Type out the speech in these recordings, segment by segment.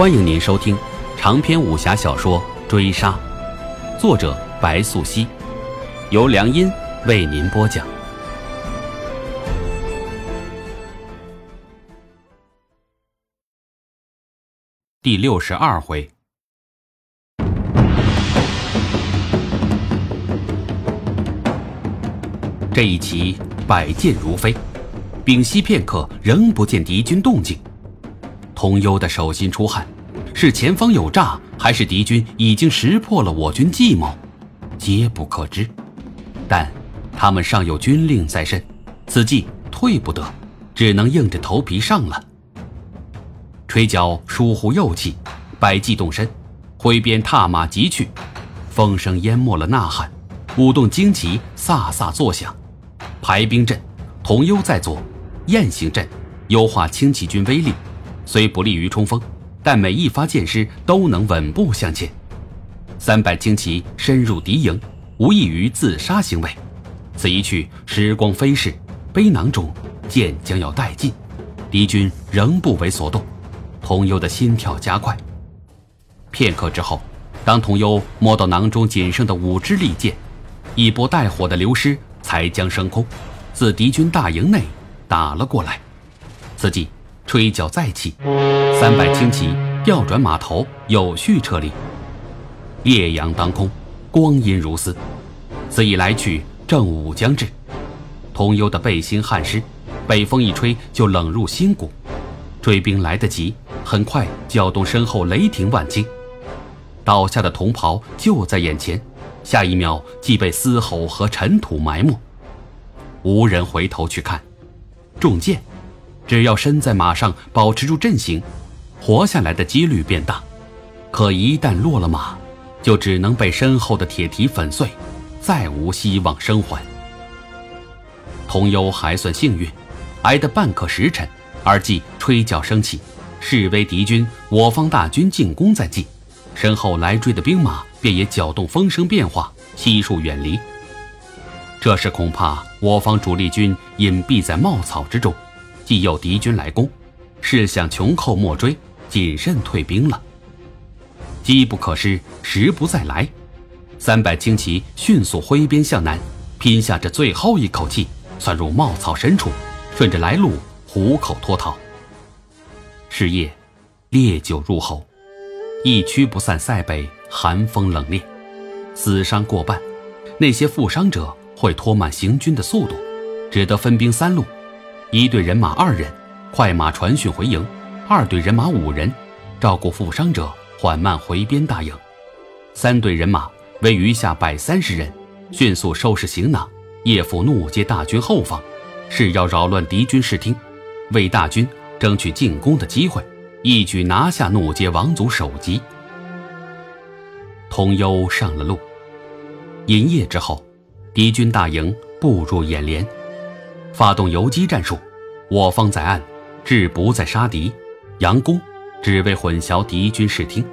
欢迎您收听长篇武侠小说《追杀》，作者白素熙，由良音为您播讲。第六十二回，这一棋百箭如飞，屏息片刻，仍不见敌军动静。通幽的手心出汗，是前方有诈，还是敌军已经识破了我军计谋，皆不可知。但他们尚有军令在身，此计退不得，只能硬着头皮上了。吹角疏忽右气，百计动身，挥鞭踏马疾去，风声淹没了呐喊，舞动旌旗飒飒作响。排兵阵，同幽在左，雁行阵，优化轻骑军威力。虽不利于冲锋，但每一发箭矢都能稳步向前。三百轻骑深入敌营，无异于自杀行为。此一去，时光飞逝，背囊中箭将要殆尽，敌军仍不为所动。童幽的心跳加快。片刻之后，当童幽摸到囊中仅剩的五支利箭，一波带火的流失才将升空，自敌军大营内打了过来。此际。吹角再起，三百轻骑调转马头，有序撤离。烈阳当空，光阴如丝。此一来去，正午将至。同幽的背心汗湿，北风一吹就冷入心骨。追兵来得急，很快搅动身后雷霆万钧。倒下的同袍就在眼前，下一秒即被嘶吼和尘土埋没。无人回头去看，中箭。只要身在马上，保持住阵型，活下来的几率变大。可一旦落了马，就只能被身后的铁蹄粉碎，再无希望生还。童幽还算幸运，挨得半刻时辰，耳际吹角声起，示威敌军我方大军进攻在即，身后来追的兵马便也搅动风声变化，悉数远离。这时恐怕我方主力军隐蔽在茂草之中。既有敌军来攻，是想穷寇莫追，谨慎退兵了。机不可失，时不再来。三百轻骑迅速挥鞭向南，拼下这最后一口气，窜入茂草深处，顺着来路虎口脱逃。是夜，烈酒入喉，一驱不散塞北寒风冷冽，死伤过半。那些负伤者会拖慢行军的速度，只得分兵三路。一队人马二人，快马传讯回营；二队人马五人，照顾负伤者，缓慢回边大营；三队人马为余下百三十人，迅速收拾行囊，夜伏怒接大军后方，是要扰乱敌军视听，为大军争取进攻的机会，一举拿下怒接王族首级。通幽上了路，银夜之后，敌军大营步入眼帘。发动游击战术，我方在岸，志不在杀敌，佯攻，只为混淆敌军视听。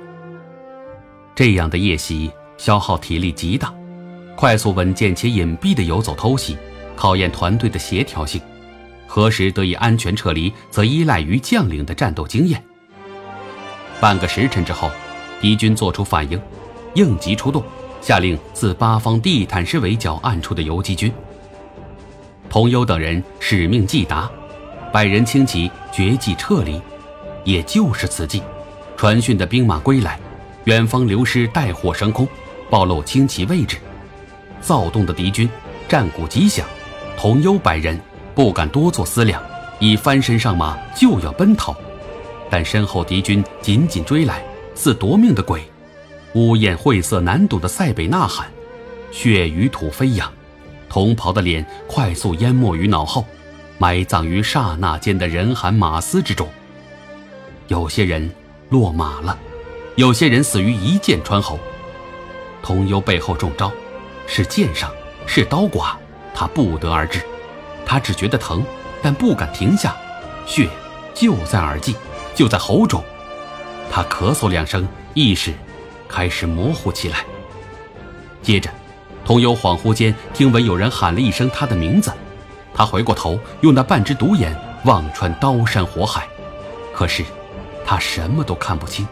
这样的夜袭消耗体力极大，快速稳健且隐蔽的游走偷袭，考验团队的协调性。何时得以安全撤离，则依赖于将领的战斗经验。半个时辰之后，敌军做出反应，应急出动，下令自八方地毯式围剿暗处的游击军。童幽等人使命既达，百人轻骑绝迹撤离，也就是此际，传讯的兵马归来，远方流师带火升空，暴露轻骑位置，躁动的敌军战鼓急响，童幽百人不敢多做思量，已翻身上马就要奔逃，但身后敌军紧紧追来，似夺命的鬼，乌燕晦涩难懂的塞北呐喊，血与土飞扬。同袍的脸快速淹没于脑后，埋葬于刹那间的人喊马嘶之中。有些人落马了，有些人死于一箭穿喉。童幽背后中招，是箭伤，是刀剐，他不得而知。他只觉得疼，但不敢停下。血就在耳际，就在喉中。他咳嗽两声，意识开始模糊起来。接着。童幽恍惚间听闻有人喊了一声他的名字，他回过头，用那半只独眼望穿刀山火海，可是，他什么都看不清，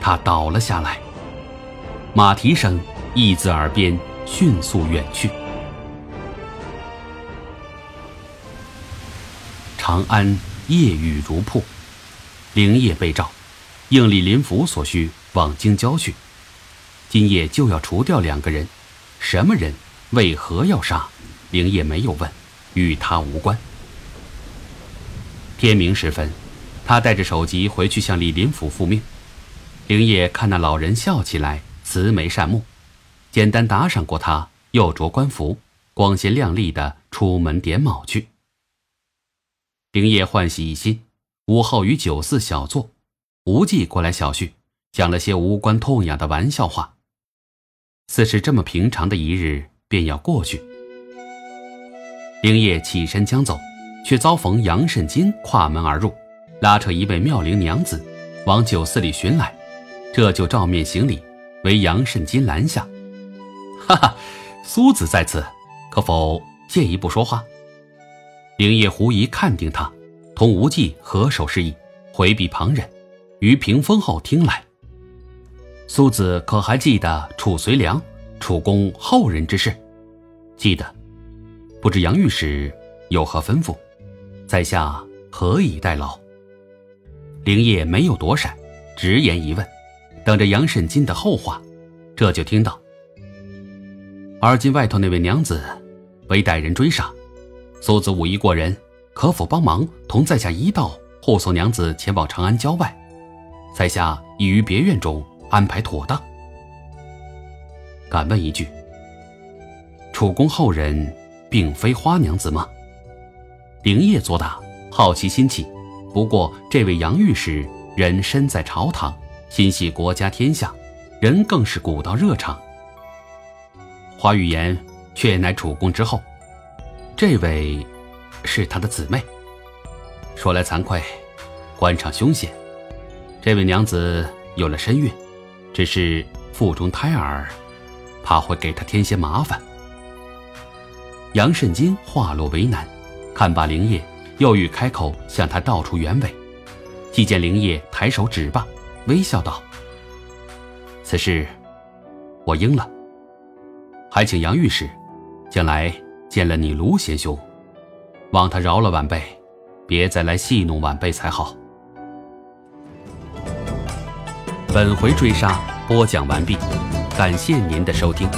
他倒了下来。马蹄声一自耳边迅速远去。长安夜雨如瀑，灵夜被召，应李林甫所需往京郊去。今夜就要除掉两个人，什么人？为何要杀？灵业没有问，与他无关。天明时分，他带着首级回去向李林甫复命。灵业看那老人笑起来，慈眉善目，简单打赏过他，又着官服，光鲜亮丽的出门点卯去。灵业欢喜一新，午后于酒肆小坐，无忌过来小叙，讲了些无关痛痒的玩笑话。似是这么平常的一日便要过去。灵夜起身将走。却遭逢杨慎金跨门而入，拉扯一位妙龄娘子，往酒肆里寻来，这就照面行礼，为杨慎金拦下。哈哈，苏子在此，可否借一步说话？灵叶狐疑看定他，同无忌合手示意，回避旁人，于屏风后听来。苏子可还记得楚随良、楚公后人之事？记得，不知杨御史有何吩咐？在下何以代劳？灵叶没有躲闪，直言一问，等着杨慎金的后话。这就听到：而今外头那位娘子，被歹人追杀，苏子武艺过人，可否帮忙同在下一道护送娘子前往长安郊外？在下已于别院中安排妥当。敢问一句：楚公后人并非花娘子吗？灵业作答，好奇心起。不过这位杨御史人身在朝堂，心系国家天下，人更是古道热肠。花语言却乃楚公之后，这位是他的姊妹。说来惭愧，官场凶险，这位娘子有了身孕，只是腹中胎儿，怕会给他添些麻烦。杨慎金话落为难。看罢灵叶，又欲开口向他道出原委，既见灵叶抬手指罢，微笑道：“此事我应了，还请杨御史，将来见了你卢贤兄，望他饶了晚辈，别再来戏弄晚辈才好。”本回追杀播讲完毕，感谢您的收听。